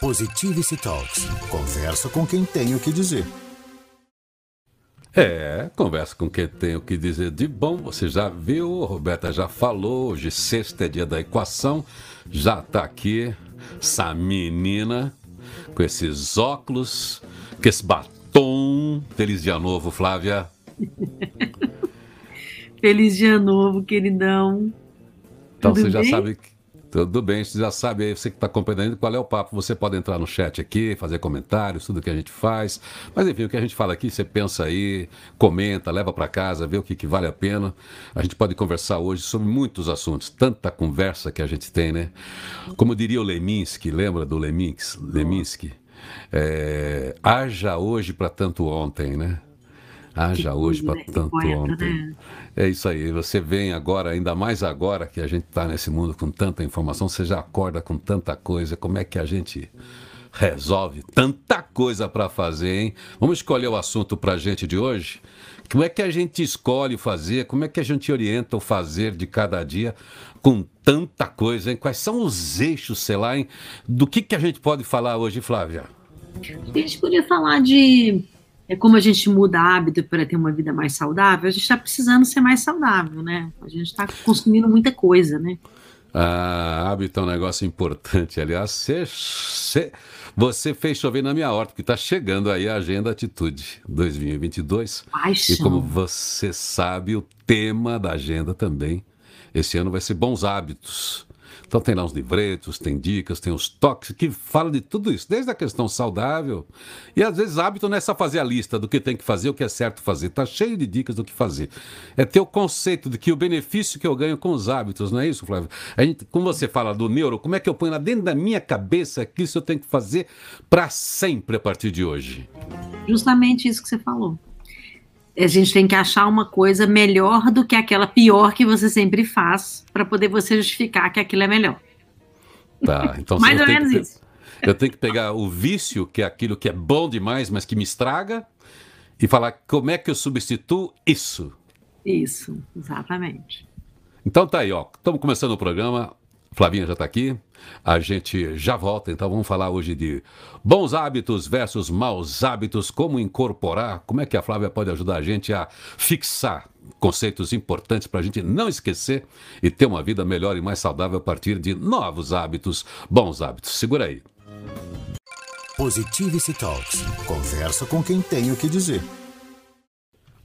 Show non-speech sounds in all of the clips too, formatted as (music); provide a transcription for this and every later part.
Positivity Talks. Conversa com quem tem o que dizer. É, conversa com quem tem o que dizer de bom. Você já viu, a Roberta já falou. Hoje, sexta é dia da equação. Já tá aqui essa menina com esses óculos, com esse batom. Feliz dia novo, Flávia. (laughs) Feliz dia novo, queridão. Então Tudo você bem? já sabe que tudo bem, você já sabe aí, você que está acompanhando qual é o papo. Você pode entrar no chat aqui, fazer comentários, tudo que a gente faz. Mas enfim, o que a gente fala aqui, você pensa aí, comenta, leva para casa, vê o que, que vale a pena. A gente pode conversar hoje sobre muitos assuntos, tanta conversa que a gente tem, né? Como diria o Leminski, lembra do Leminski? Leminski? É, haja hoje para tanto ontem, né? Haja hoje para né? tanto ontem. Né? É isso aí. Você vem agora, ainda mais agora que a gente está nesse mundo com tanta informação, você já acorda com tanta coisa. Como é que a gente resolve tanta coisa para fazer, hein? Vamos escolher o assunto para a gente de hoje? Como é que a gente escolhe fazer? Como é que a gente orienta o fazer de cada dia com tanta coisa, hein? Quais são os eixos, sei lá, hein? Do que, que a gente pode falar hoje, Flávia? A gente podia falar de é como a gente muda hábito para ter uma vida mais saudável, a gente está precisando ser mais saudável, né? A gente está consumindo muita coisa, né? Ah, hábito é um negócio importante. Aliás, cê, cê, você fez chover na minha horta, porque está chegando aí a Agenda Atitude 2022. Paixão. E como você sabe, o tema da agenda também esse ano vai ser bons hábitos. Então tem lá uns livretos, tem dicas, tem os toques que falam de tudo isso, desde a questão saudável e às vezes hábito não é só fazer a lista do que tem que fazer, o que é certo fazer. Tá cheio de dicas do que fazer. É ter o conceito de que o benefício que eu ganho com os hábitos, não é isso, Flávio? A gente, como você fala do neuro, como é que eu ponho lá dentro da minha cabeça que isso eu tenho que fazer para sempre a partir de hoje? Justamente isso que você falou a gente tem que achar uma coisa melhor do que aquela pior que você sempre faz para poder você justificar que aquilo é melhor. Tá, então (laughs) mais ou menos isso. Eu tenho que pegar o vício, que é aquilo que é bom demais, mas que me estraga, e falar como é que eu substituo isso. Isso, exatamente. Então tá aí, ó. Estamos começando o programa. Flavinha já está aqui. A gente já volta, então vamos falar hoje de bons hábitos versus maus hábitos, como incorporar, como é que a Flávia pode ajudar a gente a fixar conceitos importantes para a gente não esquecer e ter uma vida melhor e mais saudável a partir de novos hábitos, bons hábitos. Segura aí. Positivity Talks. Conversa com quem tem o que dizer.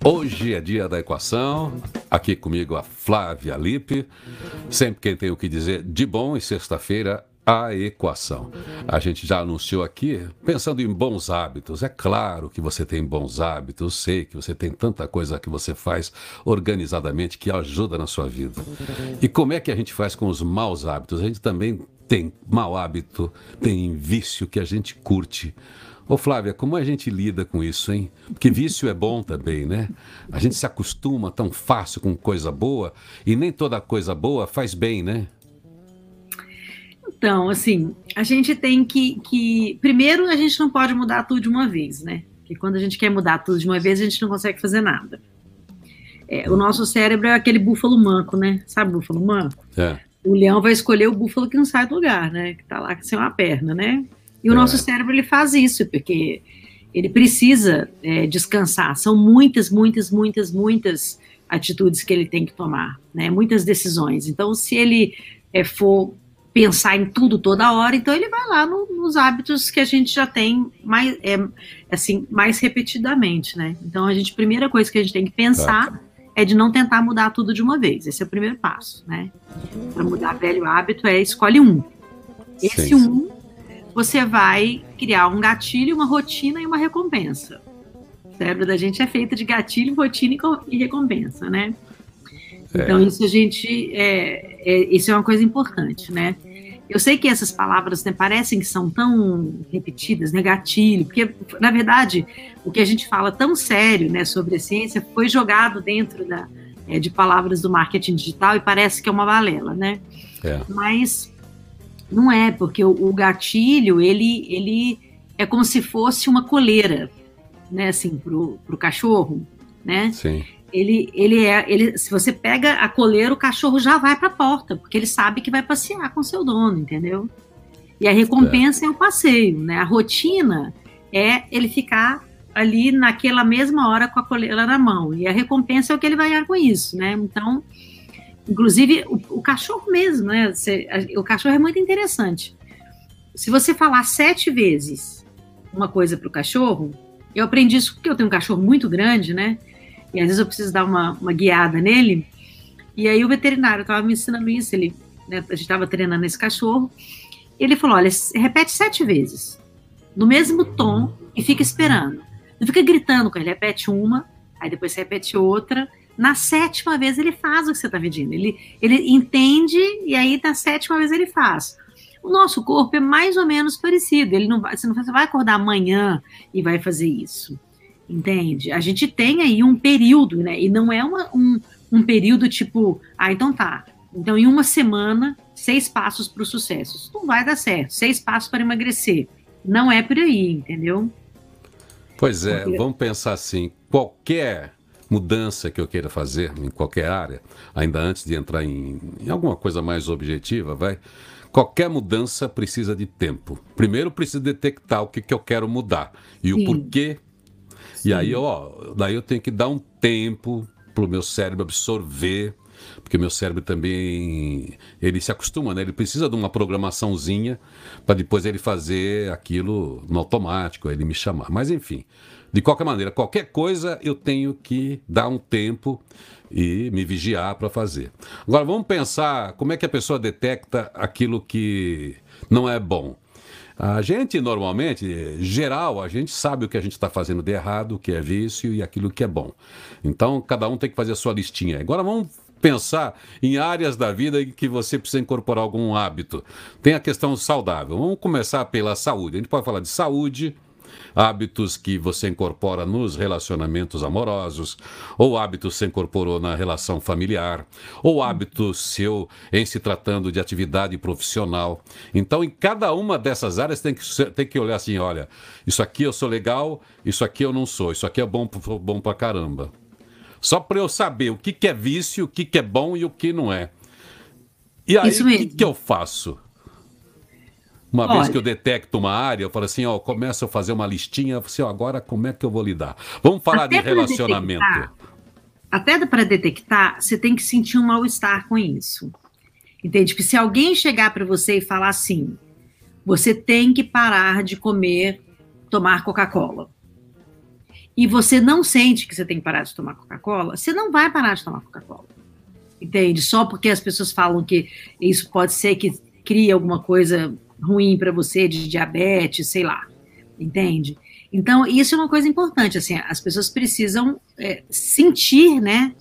Hoje é dia da equação. Aqui comigo a Flávia Lippe. Sempre quem tem o que dizer de bom e sexta-feira a equação. A gente já anunciou aqui, pensando em bons hábitos. É claro que você tem bons hábitos, sei que você tem tanta coisa que você faz organizadamente que ajuda na sua vida. E como é que a gente faz com os maus hábitos? A gente também tem mau hábito, tem vício que a gente curte. Ô Flávia, como a gente lida com isso, hein? Porque vício é bom também, né? A gente se acostuma tão fácil com coisa boa e nem toda coisa boa faz bem, né? Então, assim, a gente tem que, que. Primeiro, a gente não pode mudar tudo de uma vez, né? Porque quando a gente quer mudar tudo de uma vez, a gente não consegue fazer nada. É, o nosso cérebro é aquele búfalo manco, né? Sabe búfalo manco? É. O leão vai escolher o búfalo que não sai do lugar, né? Que tá lá sem uma perna, né? E o é. nosso cérebro ele faz isso, porque ele precisa é, descansar. São muitas, muitas, muitas, muitas atitudes que ele tem que tomar, né? Muitas decisões. Então, se ele é, for pensar em tudo toda hora, então ele vai lá no, nos hábitos que a gente já tem mais, é, assim, mais repetidamente, né? Então, a gente, primeira coisa que a gente tem que pensar tá. é de não tentar mudar tudo de uma vez. Esse é o primeiro passo, né? Para mudar velho hábito é escolhe um. Esse Sim. um você vai criar um gatilho, uma rotina e uma recompensa. O cérebro da gente é feito de gatilho, rotina e recompensa, né? É. Então, isso a gente. É, é, isso é uma coisa importante, né? Eu sei que essas palavras né, parecem que são tão repetidas, né, gatilho, porque, na verdade, o que a gente fala tão sério né, sobre a ciência foi jogado dentro da, é, de palavras do marketing digital e parece que é uma balela, né? É. Mas não é, porque o, o, gatilho, ele, ele é como se fosse uma coleira, né, assim, pro, pro cachorro, né? Sim. Ele, ele é, ele, se você pega a coleira, o cachorro já vai para a porta, porque ele sabe que vai passear com seu dono, entendeu? E a recompensa é, é o passeio, né? A rotina é ele ficar ali naquela mesma hora com a coleira na mão. E a recompensa é o que ele vai ganhar com isso, né? Então, inclusive, o, o cachorro mesmo, né? Você, a, o cachorro é muito interessante. Se você falar sete vezes uma coisa para o cachorro, eu aprendi isso porque eu tenho um cachorro muito grande, né? E às vezes eu preciso dar uma, uma guiada nele. E aí o veterinário estava me ensinando isso. Ele, né, a gente estava treinando esse cachorro. Ele falou: olha, repete sete vezes, no mesmo tom, e fica esperando. Não fica gritando com ele, repete uma, aí depois repete outra. Na sétima vez ele faz o que você está pedindo. Ele, ele entende e aí na sétima vez ele faz. O nosso corpo é mais ou menos parecido. Ele não vai, você não vai acordar amanhã e vai fazer isso. Entende? A gente tem aí um período, né? E não é uma, um, um período tipo, ah, então tá. Então, em uma semana, seis passos para o sucesso. Isso não vai dar certo. Seis passos para emagrecer. Não é por aí, entendeu? Pois é, Porque... vamos pensar assim: qualquer mudança que eu queira fazer em qualquer área, ainda antes de entrar em, em alguma coisa mais objetiva, vai. Qualquer mudança precisa de tempo. Primeiro preciso detectar o que, que eu quero mudar e Sim. o porquê. Sim. E aí, ó, daí eu tenho que dar um tempo para o meu cérebro absorver, porque meu cérebro também ele se acostuma, né? Ele precisa de uma programaçãozinha para depois ele fazer aquilo no automático, ele me chamar. Mas enfim, de qualquer maneira, qualquer coisa eu tenho que dar um tempo e me vigiar para fazer. Agora vamos pensar como é que a pessoa detecta aquilo que não é bom. A gente, normalmente, geral, a gente sabe o que a gente está fazendo de errado, o que é vício e aquilo que é bom. Então, cada um tem que fazer a sua listinha. Agora vamos pensar em áreas da vida em que você precisa incorporar algum hábito. Tem a questão saudável. Vamos começar pela saúde. A gente pode falar de saúde, hábitos que você incorpora nos relacionamentos amorosos, ou hábitos que você incorporou na relação familiar, ou hábitos seu em se tratando de atividade profissional. Então, em cada uma dessas áreas tem que, tem que olhar assim, olha, isso aqui eu sou legal, isso aqui eu não sou, isso aqui é bom, bom pra caramba. Só para eu saber o que, que é vício, o que, que é bom e o que não é. E aí, o que, que eu faço? Uma Olha, vez que eu detecto uma área, eu falo assim, ó, começo a fazer uma listinha, assim, ó, agora como é que eu vou lidar? Vamos falar de relacionamento. Detectar, até para detectar, você tem que sentir um mal-estar com isso. Entende? Que se alguém chegar para você e falar assim, você tem que parar de comer, tomar Coca-Cola. E você não sente que você tem que parar de tomar Coca-Cola, você não vai parar de tomar Coca-Cola. Entende? Só porque as pessoas falam que isso pode ser que crie alguma coisa ruim para você, de diabetes, sei lá, entende? Então, isso é uma coisa importante, assim, as pessoas precisam é, sentir, né,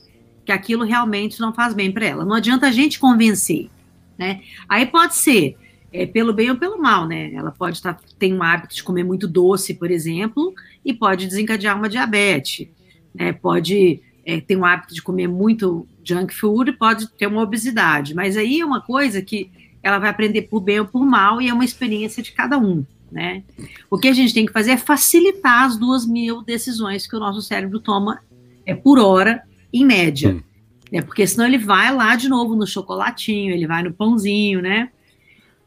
que aquilo realmente não faz bem para ela. Não adianta a gente convencer, né? Aí pode ser é, pelo bem ou pelo mal, né? Ela pode estar tá, tem um hábito de comer muito doce, por exemplo, e pode desencadear uma diabetes, né? Pode é, ter um hábito de comer muito junk food, pode ter uma obesidade. Mas aí é uma coisa que ela vai aprender por bem ou por mal, e é uma experiência de cada um. Né? O que a gente tem que fazer é facilitar as duas mil decisões que o nosso cérebro toma é, por hora, em média. Hum. Né? Porque senão ele vai lá de novo no chocolatinho, ele vai no pãozinho, né?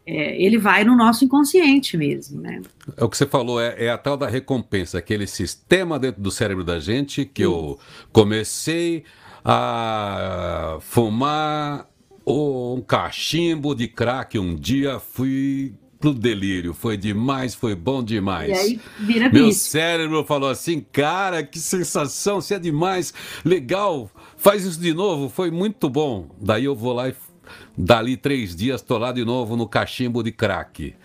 É, ele vai no nosso inconsciente mesmo, né? É o que você falou, é, é, a tal da recompensa, aquele sistema dentro do cérebro da gente que eu comecei a fumar um cachimbo de crack um dia, fui pro delírio. Foi demais, foi bom demais. E aí vira Meu bicho. cérebro falou assim, cara, que sensação, se é demais, legal, faz isso de novo, foi muito bom. Daí eu vou lá e dali três dias tô lá de novo no cachimbo de crack.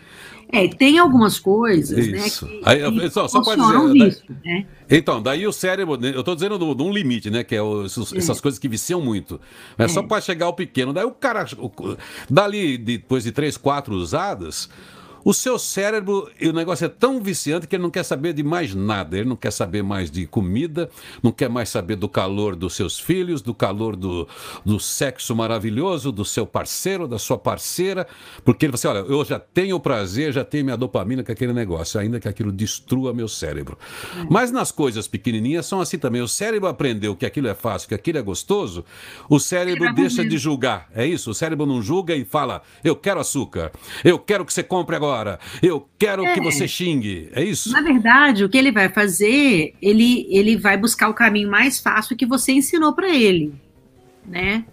É, tem algumas coisas, né, Isso. né? Que, Aí, que só, só dizer, isso, né? Então, daí o cérebro, né, eu estou dizendo de um limite, né? Que é, os, é. essas coisas que viciam muito. É, é. só para chegar ao pequeno. Daí o cara, o, dali, depois de três, quatro usadas, o seu cérebro, o negócio é tão viciante que ele não quer saber de mais nada. Ele não quer saber mais de comida, não quer mais saber do calor dos seus filhos, do calor do, do sexo maravilhoso, do seu parceiro, da sua parceira, porque ele fala assim: olha, eu já tenho prazer, já tenho minha dopamina com aquele negócio, ainda que aquilo destrua meu cérebro. É. Mas nas coisas pequenininhas são assim também. O cérebro aprendeu que aquilo é fácil, que aquilo é gostoso, o cérebro deixa de julgar. É isso? O cérebro não julga e fala: eu quero açúcar, eu quero que você compre agora agora. Eu quero é. que você xingue. É isso? Na verdade, o que ele vai fazer, ele, ele vai buscar o caminho mais fácil que você ensinou para ele, né?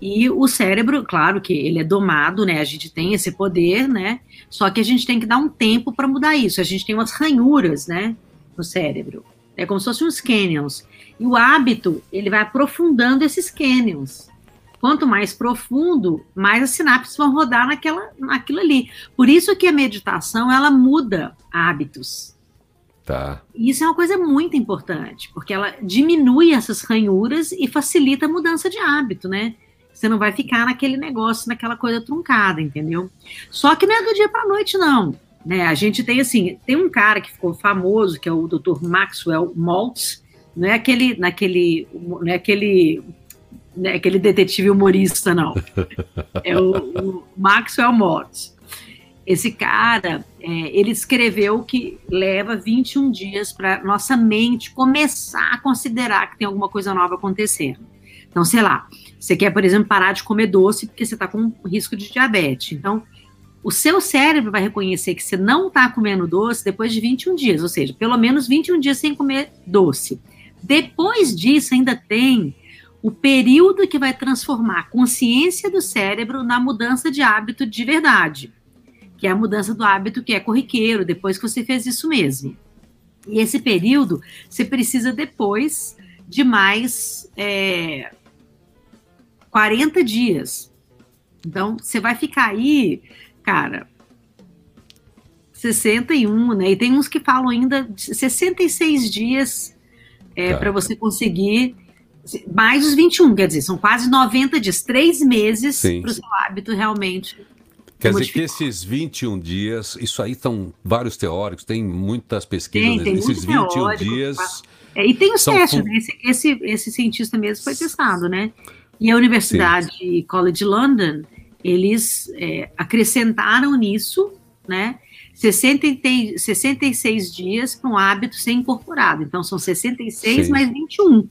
E o cérebro, claro que ele é domado, né? A gente tem esse poder, né? Só que a gente tem que dar um tempo para mudar isso. A gente tem umas ranhuras, né? No cérebro. É como se fossem uns canyons. E o hábito, ele vai aprofundando esses canyons. Quanto mais profundo, mais as sinapses vão rodar naquela, naquilo ali. Por isso que a meditação, ela muda hábitos. Tá. E isso é uma coisa muito importante, porque ela diminui essas ranhuras e facilita a mudança de hábito, né? Você não vai ficar naquele negócio, naquela coisa truncada, entendeu? Só que não é do dia para noite, não. Né? A gente tem assim, tem um cara que ficou famoso, que é o Dr. Maxwell Maltz, não é aquele, naquele, não é aquele, não é aquele detetive humorista, não. É o, o Maxwell Maltz. Esse cara, é, ele escreveu que leva 21 dias para nossa mente começar a considerar que tem alguma coisa nova acontecendo. Então, sei lá, você quer, por exemplo, parar de comer doce porque você está com risco de diabetes. Então, o seu cérebro vai reconhecer que você não está comendo doce depois de 21 dias, ou seja, pelo menos 21 dias sem comer doce. Depois disso, ainda tem o período que vai transformar a consciência do cérebro na mudança de hábito de verdade, que é a mudança do hábito que é corriqueiro, depois que você fez isso mesmo. E esse período você precisa depois de mais é, 40 dias. Então, você vai ficar aí, cara, 61, né? E tem uns que falam ainda 66 dias é, para você conseguir mais os 21, quer dizer, são quase 90 dias, três meses para o seu hábito realmente. Quer dizer que esses 21 dias, isso aí estão vários teóricos, tem muitas pesquisas, tem, tem esses 21 teórico, dias. É, e tem os testes, né? Esse, esse, esse cientista mesmo foi testado, né? E a Universidade Sim. College London, eles é, acrescentaram nisso, né? 60, 66 dias para um hábito ser incorporado. Então, são 66 Sim. mais 21.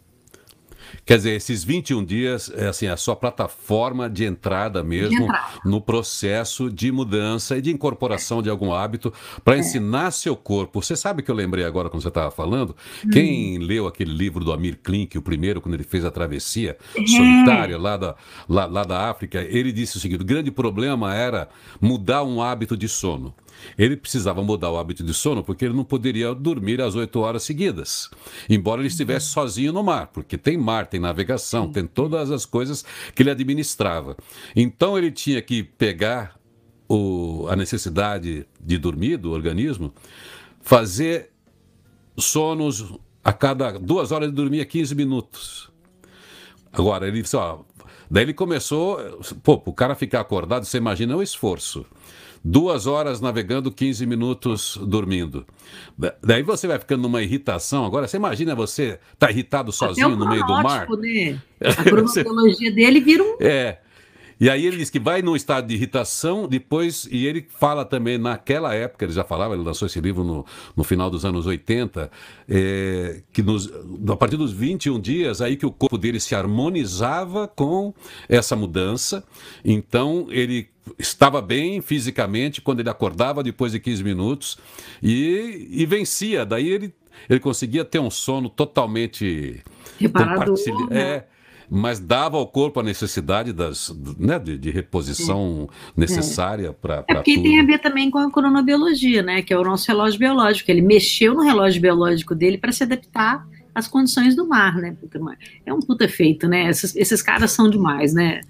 Quer dizer, esses 21 dias é assim, a sua plataforma de entrada mesmo de entrada. no processo de mudança e de incorporação de algum hábito para é. ensinar seu corpo. Você sabe que eu lembrei agora quando você estava falando? Hum. Quem leu aquele livro do Amir Klink, o primeiro, quando ele fez a travessia é. solitária lá da, lá, lá da África, ele disse o seguinte: o grande problema era mudar um hábito de sono. Ele precisava mudar o hábito de sono porque ele não poderia dormir às oito horas seguidas, embora ele estivesse sozinho no mar, porque tem mar, tem navegação, tem todas as coisas que ele administrava. Então ele tinha que pegar o, a necessidade de dormir do organismo, fazer sonos a cada duas horas ele dormia 15 minutos. Agora, ele disse, ó, daí ele começou, pô, o cara ficar acordado, você imagina o esforço duas horas navegando, 15 minutos dormindo. Daí você vai ficando numa irritação. Agora, você imagina você tá irritado sozinho no meio do mar? Né? (laughs) A cronologia dele vira um. É. E aí ele diz que vai num estado de irritação, depois, e ele fala também, naquela época, ele já falava, ele lançou esse livro no, no final dos anos 80, é, que nos, a partir dos 21 dias, aí que o corpo dele se harmonizava com essa mudança, então ele estava bem fisicamente quando ele acordava depois de 15 minutos e, e vencia, daí ele, ele conseguia ter um sono totalmente... Reparador, né? É, mas dava ao corpo a necessidade das, né, de, de reposição necessária é. para. É porque tudo. tem a ver também com a cronobiologia, né? Que é o nosso relógio biológico. Ele mexeu no relógio biológico dele para se adaptar às condições do mar, né? É um puta feito, né? Esses, esses caras são demais, né?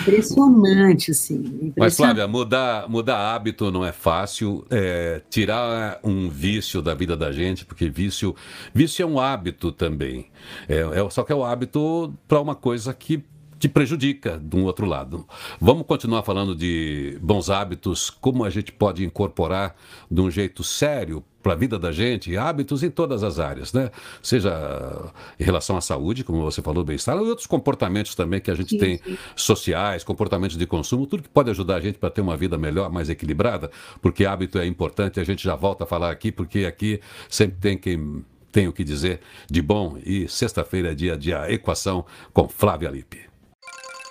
Impressionante, assim. Impressionante. Mas, Flávia, mudar, mudar hábito não é fácil. É, tirar um vício da vida da gente, porque vício, vício é um hábito também. É, é só que é o um hábito para uma coisa que te prejudica de um outro lado. Vamos continuar falando de bons hábitos, como a gente pode incorporar de um jeito sério para a vida da gente, hábitos em todas as áreas, né? Seja em relação à saúde, como você falou, bem-estar, e outros comportamentos também que a gente sim, tem sim. sociais, comportamentos de consumo, tudo que pode ajudar a gente para ter uma vida melhor, mais equilibrada, porque hábito é importante, a gente já volta a falar aqui, porque aqui sempre tem quem tem o que dizer de bom e sexta-feira é dia de equação com Flávia Lippe.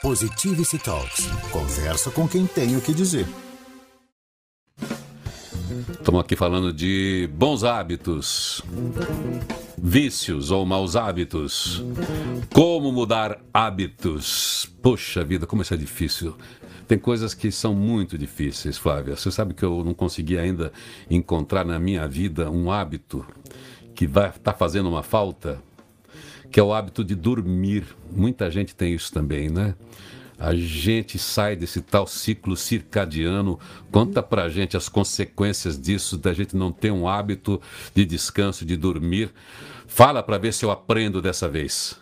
Positivity Talks. Conversa com quem tem o que dizer. Estamos aqui falando de bons hábitos, vícios ou maus hábitos. Como mudar hábitos? Poxa vida, como isso é difícil. Tem coisas que são muito difíceis, Flávia. Você sabe que eu não consegui ainda encontrar na minha vida um hábito que vai estar tá fazendo uma falta, que é o hábito de dormir. Muita gente tem isso também, né? A gente sai desse tal ciclo circadiano. Conta pra gente as consequências disso, da gente não ter um hábito de descanso, de dormir. Fala para ver se eu aprendo dessa vez.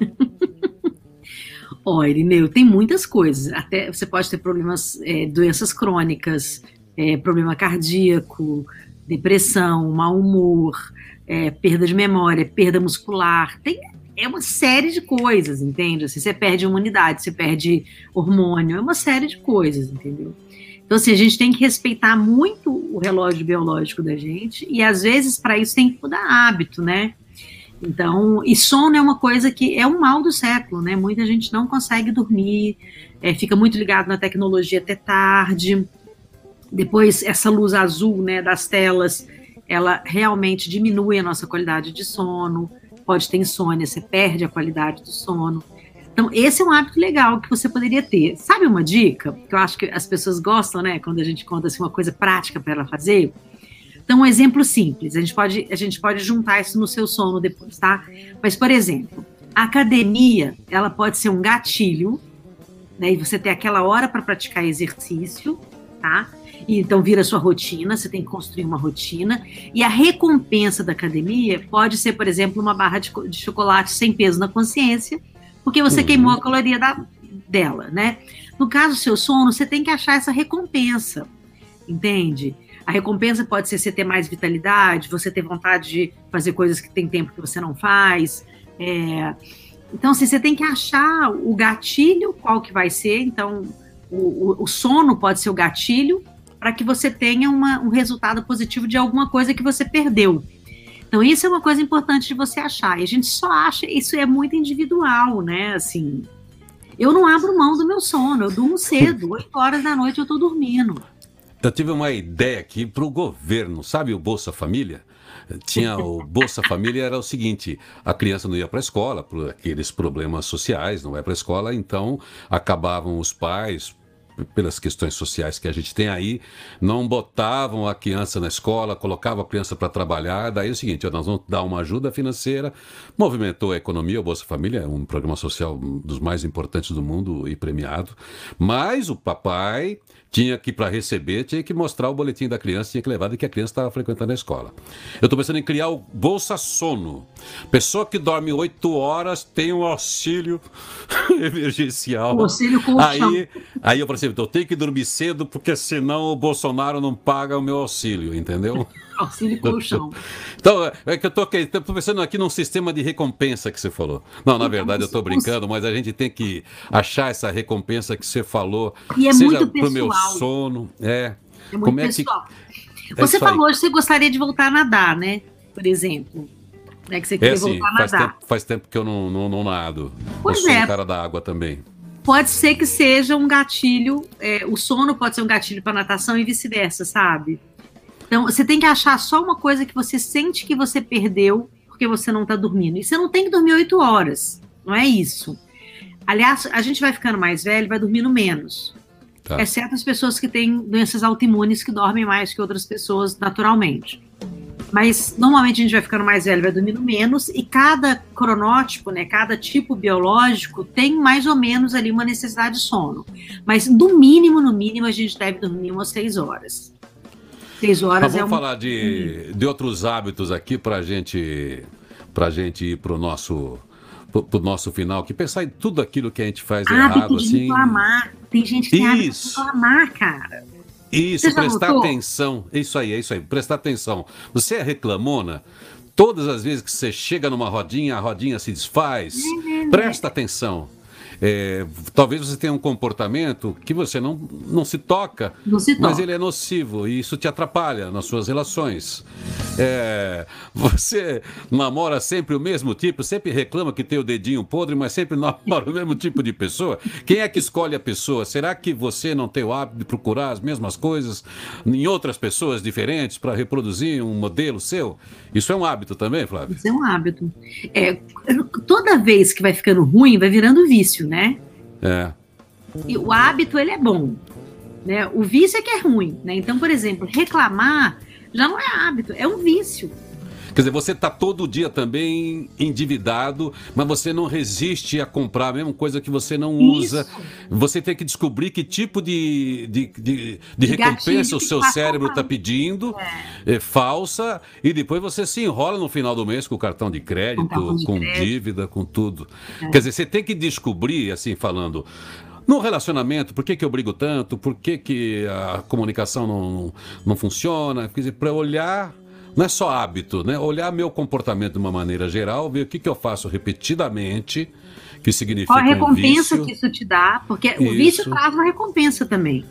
(laughs) Olha, Irineu, tem muitas coisas. Até você pode ter problemas, é, doenças crônicas, é, problema cardíaco, depressão, mau humor, é, perda de memória, perda muscular. Tem é uma série de coisas, entende? Assim, você perde imunidade, você perde hormônio, é uma série de coisas, entendeu? Então, assim, a gente tem que respeitar muito o relógio biológico da gente e, às vezes, para isso tem que mudar hábito, né? Então, e sono é uma coisa que é um mal do século, né? Muita gente não consegue dormir, é, fica muito ligado na tecnologia até tarde. Depois, essa luz azul, né, das telas, ela realmente diminui a nossa qualidade de sono pode ter insônia, você perde a qualidade do sono. Então, esse é um hábito legal que você poderia ter. Sabe uma dica? Que eu acho que as pessoas gostam, né? Quando a gente conta assim, uma coisa prática para ela fazer. Então, um exemplo simples. A gente, pode, a gente pode juntar isso no seu sono depois, tá? Mas, por exemplo, a academia, ela pode ser um gatilho, né? E você ter aquela hora para praticar exercício, tá? E então vira sua rotina, você tem que construir uma rotina. E a recompensa da academia pode ser, por exemplo, uma barra de, de chocolate sem peso na consciência, porque você uhum. queimou a caloria da, dela, né? No caso do seu sono, você tem que achar essa recompensa, entende? A recompensa pode ser você ter mais vitalidade, você ter vontade de fazer coisas que tem tempo que você não faz. É... Então, assim, você tem que achar o gatilho, qual que vai ser. Então, o, o, o sono pode ser o gatilho, para que você tenha uma, um resultado positivo de alguma coisa que você perdeu. Então, isso é uma coisa importante de você achar. E a gente só acha, isso é muito individual, né? Assim, eu não abro mão do meu sono, eu durmo cedo, (laughs) 8 horas da noite eu estou dormindo. Eu tive uma ideia aqui para o governo, sabe o Bolsa Família? Tinha o (laughs) Bolsa Família era o seguinte: a criança não ia para a escola por aqueles problemas sociais, não vai para a escola, então acabavam os pais pelas questões sociais que a gente tem aí, não botavam a criança na escola, colocavam a criança para trabalhar. Daí é o seguinte, nós vamos dar uma ajuda financeira, movimentou a economia, o Bolsa Família é um programa social dos mais importantes do mundo e premiado, mas o papai tinha que, para receber, tinha que mostrar o boletim da criança, tinha que levar de que a criança estava frequentando a escola. Eu estou pensando em criar o Bolsa Sono. Pessoa que dorme oito horas tem um auxílio (laughs) emergencial. O auxílio colchão. Aí, aí eu, por exemplo, eu tenho que dormir cedo porque senão o Bolsonaro não paga o meu auxílio, entendeu? Auxílio colchão. (laughs) Então, é que eu estou pensando aqui num sistema de recompensa que você falou. Não, na verdade eu estou brincando, mas a gente tem que achar essa recompensa que você falou. E é seja muito pro meu sono. É. É muito Como é pessoal. Que... É você falou que você gostaria de voltar a nadar, né? Por exemplo. É que você queria é, voltar a faz nadar. Tempo, faz tempo que eu não, não, não nado. Pois eu sou é. um cara da água também. Pode ser que seja um gatilho, é, o sono pode ser um gatilho para natação e vice-versa, sabe? Então, você tem que achar só uma coisa que você sente que você perdeu porque você não está dormindo. E você não tem que dormir oito horas, não é isso. Aliás, a gente vai ficando mais velho, vai dormindo menos. Tá. Exceto as pessoas que têm doenças autoimunes que dormem mais que outras pessoas naturalmente. Mas normalmente a gente vai ficando mais velho, vai dormindo menos, e cada cronótipo, né, cada tipo biológico tem mais ou menos ali uma necessidade de sono. Mas no mínimo, no mínimo, a gente deve dormir umas seis horas. Seis horas Mas vamos é um... falar de, de outros hábitos aqui para gente, a gente ir para o nosso pro, nosso final, que pensar em tudo aquilo que a gente faz ah, errado, tem assim. Reclamar. Tem gente que tem isso. reclamar, cara. Isso, prestar notou? atenção. Isso aí, é isso aí, prestar atenção. Você é reclamona? Todas as vezes que você chega numa rodinha, a rodinha se desfaz. Uhum. Presta atenção. É, talvez você tenha um comportamento que você não, não se toca, não se mas ele é nocivo e isso te atrapalha nas suas relações. É, você namora sempre o mesmo tipo, sempre reclama que tem o dedinho podre, mas sempre (laughs) namora o mesmo tipo de pessoa. Quem é que escolhe a pessoa? Será que você não tem o hábito de procurar as mesmas coisas em outras pessoas diferentes para reproduzir um modelo seu? Isso é um hábito também, Flávio? Isso é um hábito. É, toda vez que vai ficando ruim, vai virando vício, né? É. E o hábito, ele é bom. Né? O vício é que é ruim. Né? Então, por exemplo, reclamar já não é hábito, é um vício. Quer dizer, você está todo dia também endividado, mas você não resiste a comprar a mesma coisa que você não usa. Isso. Você tem que descobrir que tipo de, de, de, de recompensa o seu cérebro está pedindo, é. é. falsa, e depois você se enrola no final do mês com o cartão de crédito, com, de com crédito. dívida, com tudo. É. Quer dizer, você tem que descobrir, assim falando, no relacionamento, por que, que eu brigo tanto? Por que, que a comunicação não, não funciona? Quer dizer, para olhar não é só hábito, né? Olhar meu comportamento de uma maneira geral, ver o que, que eu faço repetidamente, que significa. Qual a recompensa um que isso te dá, porque isso. o vício traz uma recompensa também.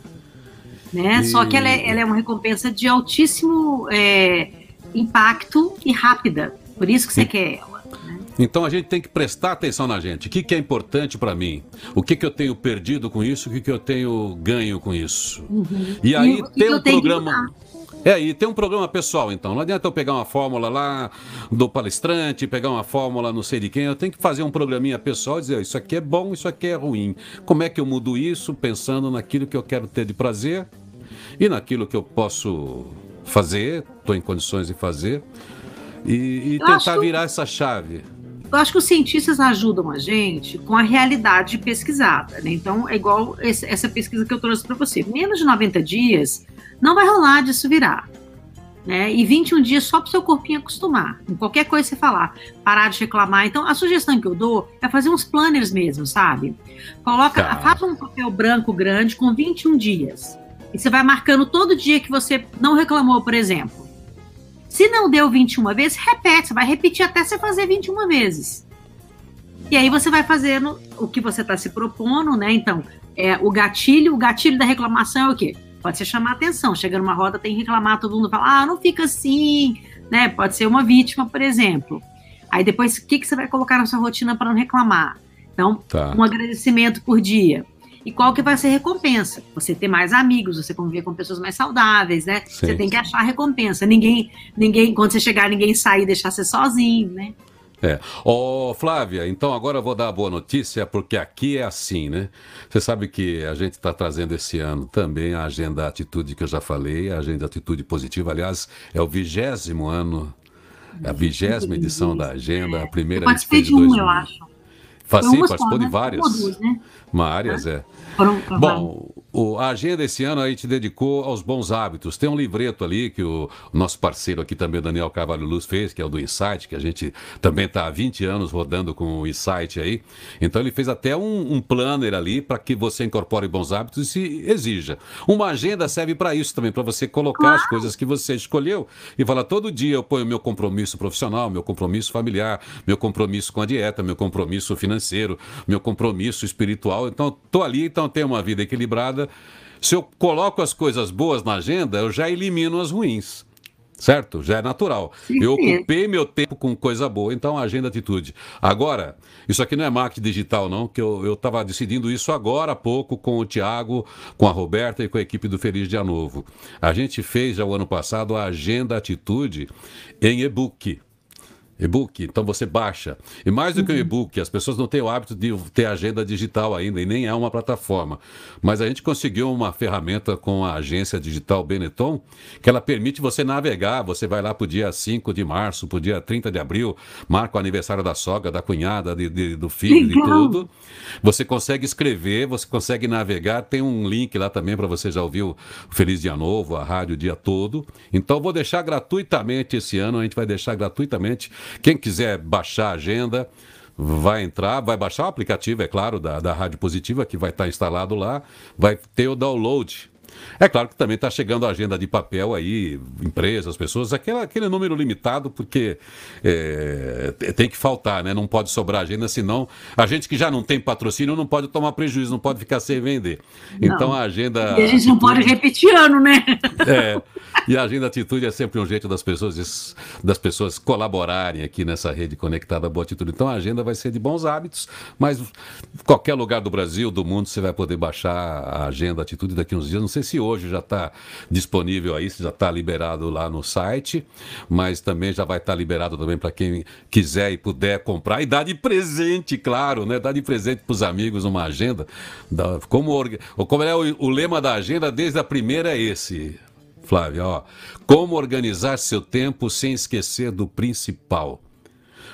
Né? E... Só que ela é, ela é, uma recompensa de altíssimo é, impacto e rápida. Por isso que você e... quer ela. Né? Então a gente tem que prestar atenção na gente. O que, que é importante para mim? O que, que eu tenho perdido com isso? O que, que eu tenho ganho com isso? Uhum. E aí e, tem um programa. É, e tem um programa pessoal, então. Não adianta eu pegar uma fórmula lá do palestrante, pegar uma fórmula não sei de quem. Eu tenho que fazer um programinha pessoal e dizer: isso aqui é bom, isso aqui é ruim. Como é que eu mudo isso pensando naquilo que eu quero ter de prazer e naquilo que eu posso fazer, estou em condições de fazer, e, e tentar virar essa chave. Eu acho que os cientistas ajudam a gente com a realidade pesquisada. Né? Então, é igual essa pesquisa que eu trouxe para você. Menos de 90 dias não vai rolar disso virar. Né? E 21 dias só para o seu corpinho acostumar. Em qualquer coisa você falar, parar de reclamar. Então, a sugestão que eu dou é fazer uns planners mesmo, sabe? Coloca, tá. faça um papel branco grande com 21 dias. E você vai marcando todo dia que você não reclamou, por exemplo. Se não deu 21 vezes, repete. Você vai repetir até você fazer 21 vezes. E aí você vai fazendo o que você está se propondo, né? Então, é, o gatilho, o gatilho da reclamação é o quê? Pode ser chamar atenção. Chega numa roda, tem que reclamar, todo mundo fala, ah, não fica assim, né? Pode ser uma vítima, por exemplo. Aí depois, o que, que você vai colocar na sua rotina para não reclamar? Então, tá. um agradecimento por dia. E qual que vai ser a recompensa? Você ter mais amigos, você conviver com pessoas mais saudáveis, né? Sim. Você tem que achar a recompensa. Ninguém, ninguém, quando você chegar, ninguém sair e deixar você sozinho, né? É. Ô, Flávia, então agora eu vou dar a boa notícia, porque aqui é assim, né? Você sabe que a gente está trazendo esse ano também a agenda atitude que eu já falei, a agenda atitude positiva. Aliás, é o vigésimo ano, a vigésima edição da agenda, a primeira eu participei de um, eu acho. Sim, participou de várias. né? Várias, é. Bom, o, a agenda esse ano a gente dedicou aos bons hábitos. Tem um livreto ali que o, o nosso parceiro aqui também, Daniel Carvalho Luz, fez, que é o do Insight, que a gente também está há 20 anos rodando com o Insight aí. Então ele fez até um, um planner ali para que você incorpore bons hábitos e se exija. Uma agenda serve para isso também, para você colocar as coisas que você escolheu e falar todo dia eu ponho meu compromisso profissional, meu compromisso familiar, meu compromisso com a dieta, meu compromisso financeiro, meu compromisso espiritual. Então, estou ali, então tenho uma vida equilibrada se eu coloco as coisas boas na agenda, eu já elimino as ruins. Certo? Já é natural. Sim, eu ocupei meu tempo com coisa boa, então agenda atitude. Agora, isso aqui não é marketing digital, não, que eu estava decidindo isso agora há pouco com o Tiago, com a Roberta e com a equipe do Feliz Dia Novo. A gente fez já o ano passado a agenda atitude em e-book. E-book, então você baixa. E mais do que um uhum. e-book, as pessoas não têm o hábito de ter agenda digital ainda, e nem é uma plataforma. Mas a gente conseguiu uma ferramenta com a agência digital Benetton, que ela permite você navegar. Você vai lá para o dia 5 de março, para o dia 30 de abril, marca o aniversário da sogra, da cunhada, de, de, do filho, de tudo. Você consegue escrever, você consegue navegar. Tem um link lá também para você já ouvir o Feliz Dia Novo, a rádio o dia todo. Então, vou deixar gratuitamente esse ano, a gente vai deixar gratuitamente quem quiser baixar a agenda, vai entrar, vai baixar o aplicativo, é claro, da, da Rádio Positiva, que vai estar instalado lá, vai ter o download É claro que também está chegando a agenda de papel aí, empresas, pessoas, aquela, aquele número limitado, porque é, tem que faltar, né? Não pode sobrar agenda, senão a gente que já não tem patrocínio não pode tomar prejuízo, não pode ficar sem vender. Não. Então a agenda. E a gente não pode repetir ano, né? (laughs) É. E a agenda atitude é sempre um jeito das pessoas, das pessoas colaborarem aqui nessa rede conectada Boa Atitude. Então a agenda vai ser de bons hábitos, mas qualquer lugar do Brasil, do mundo, você vai poder baixar a agenda atitude daqui uns dias. Não sei se hoje já está disponível aí, se já está liberado lá no site, mas também já vai estar tá liberado também para quem quiser e puder comprar e dar de presente, claro, né? Dar de presente para os amigos uma agenda. Como, como é o, o lema da agenda desde a primeira é esse. Flávia, ó. Como organizar seu tempo sem esquecer do principal.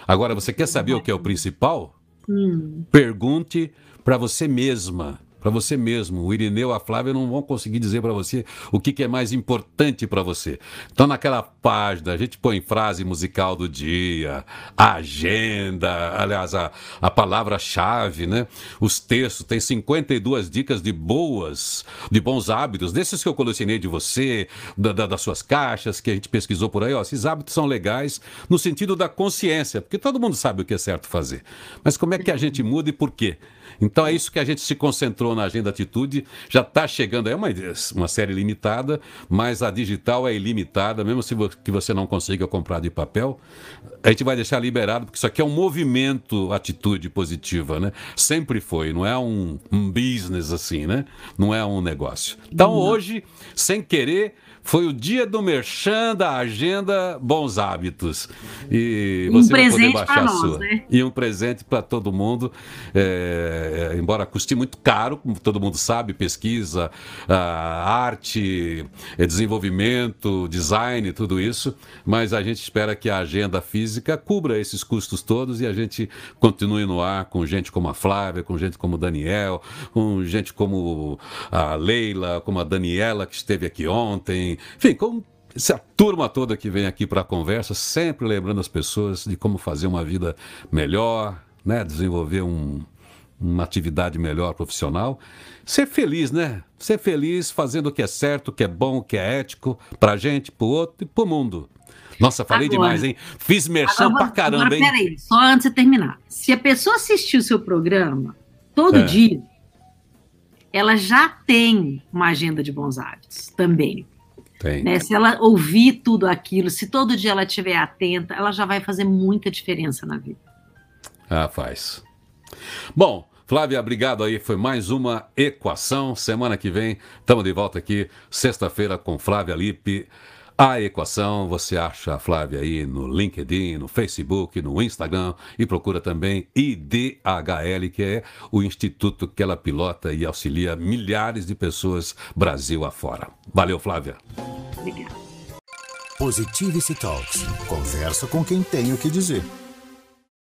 Agora, você quer saber o que é o principal? Hum. Pergunte para você mesma para você mesmo. O Irineu a Flávia não vão conseguir dizer para você o que, que, é mais importante para você. Então, naquela página, a gente põe frase musical do dia, agenda, aliás, a, a palavra-chave, né? Os textos, tem 52 dicas de boas, de bons hábitos, desses que eu colecionei de você, da, da, das suas caixas, que a gente pesquisou por aí. Ó, esses hábitos são legais no sentido da consciência, porque todo mundo sabe o que é certo fazer. Mas como é que a gente muda e por quê? Então é isso que a gente se concentrou na Agenda Atitude. Já está chegando, é uma, uma série limitada, mas a digital é ilimitada, mesmo se que você não consiga comprar de papel. A gente vai deixar liberado, porque isso aqui é um movimento atitude positiva, né? Sempre foi, não é um, um business assim, né? Não é um negócio. Então hoje, sem querer, foi o dia do merchan da agenda Bons Hábitos. E você um vai poder baixar nós, a sua. Né? E um presente para todo mundo. É, é, embora custe muito caro, como todo mundo sabe, pesquisa, arte, é, desenvolvimento, design, tudo isso. Mas a gente espera que a agenda física cubra esses custos todos e a gente continue no ar com gente como a Flávia, com gente como o Daniel, com gente como a Leila, como a Daniela, que esteve aqui ontem enfim, como essa turma toda que vem aqui para a conversa, sempre lembrando as pessoas de como fazer uma vida melhor, né? desenvolver um, uma atividade melhor profissional. Ser feliz, né? Ser feliz fazendo o que é certo, o que é bom, o que é ético, para a gente, para o outro e para o mundo. Nossa, falei agora, demais, hein? Fiz merchan agora, pra caramba, agora, hein? Peraí, só antes de terminar. Se a pessoa assistir o seu programa todo é. dia, ela já tem uma agenda de bons hábitos também. Tem. Né? Se ela ouvir tudo aquilo, se todo dia ela estiver atenta, ela já vai fazer muita diferença na vida. Ah, faz. Bom, Flávia, obrigado aí. Foi mais uma equação. Semana que vem, estamos de volta aqui, sexta-feira, com Flávia Lippe. A equação você acha a Flávia aí no LinkedIn, no Facebook, no Instagram e procura também IDHL, que é o instituto que ela pilota e auxilia milhares de pessoas Brasil afora. Valeu, Flávia. Obrigada. Positivity Talks. Conversa com quem tem o que dizer.